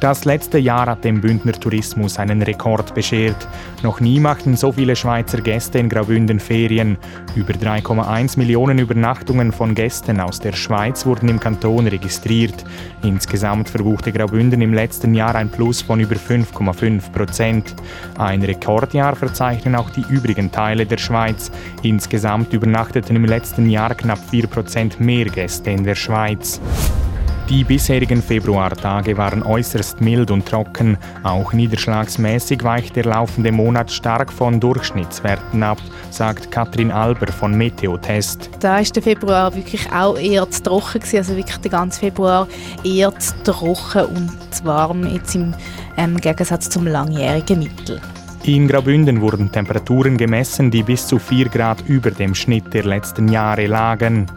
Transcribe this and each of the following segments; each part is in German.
Das letzte Jahr hat dem Bündner Tourismus einen Rekord beschert. Noch nie machten so viele Schweizer Gäste in Graubünden Ferien. Über 3,1 Millionen Übernachtungen von Gästen aus der Schweiz wurden im Kanton registriert. Insgesamt verbuchte Graubünden im letzten Jahr ein Plus von über 5,5 Prozent. Ein Rekordjahr verzeichnen auch die übrigen Teile der Schweiz. Insgesamt übernachteten im letzten Jahr knapp 4 Prozent mehr Gäste in der Schweiz. Die bisherigen Februartage waren äußerst mild und trocken. Auch niederschlagsmäßig weicht der laufende Monat stark von Durchschnittswerten ab, sagt Katrin Alber von Meteotest. Da ist der Februar wirklich auch eher zu trocken gewesen, also wirklich der ganze Februar eher zu trocken und zu warm jetzt im ähm, Gegensatz zum langjährigen Mittel. In Graubünden wurden Temperaturen gemessen, die bis zu 4 Grad über dem Schnitt der letzten Jahre lagen.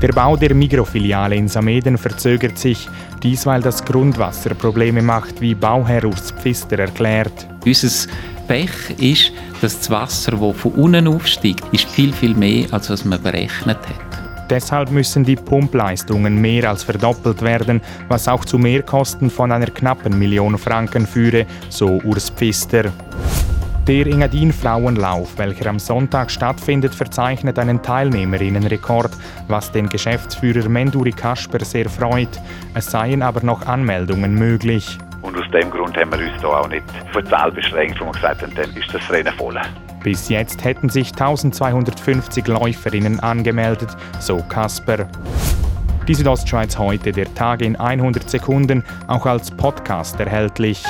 Der Bau der Mikrofiliale in Sameden verzögert sich, dies weil das Grundwasser Probleme macht, wie Bauherr Urs Pfister erklärt. Unser Pech ist, dass das Wasser, das von unten aufsteigt, ist viel, viel mehr, als was man berechnet hat. Deshalb müssen die Pumpleistungen mehr als verdoppelt werden, was auch zu Mehrkosten von einer knappen Million Franken führe, so Urs Pfister. Der Engadin Frauenlauf, welcher am Sonntag stattfindet, verzeichnet einen Teilnehmerinnenrekord, was den Geschäftsführer Menduri Kasper sehr freut. Es seien aber noch Anmeldungen möglich. Und aus dem Grund haben wir uns da auch nicht für die Zahl beschränkt, wo wir gesagt haben, dann ist das Rennen voll. Bis jetzt hätten sich 1250 Läuferinnen angemeldet, so Kasper. Die Südostschweiz heute, der Tag in 100 Sekunden, auch als Podcast erhältlich.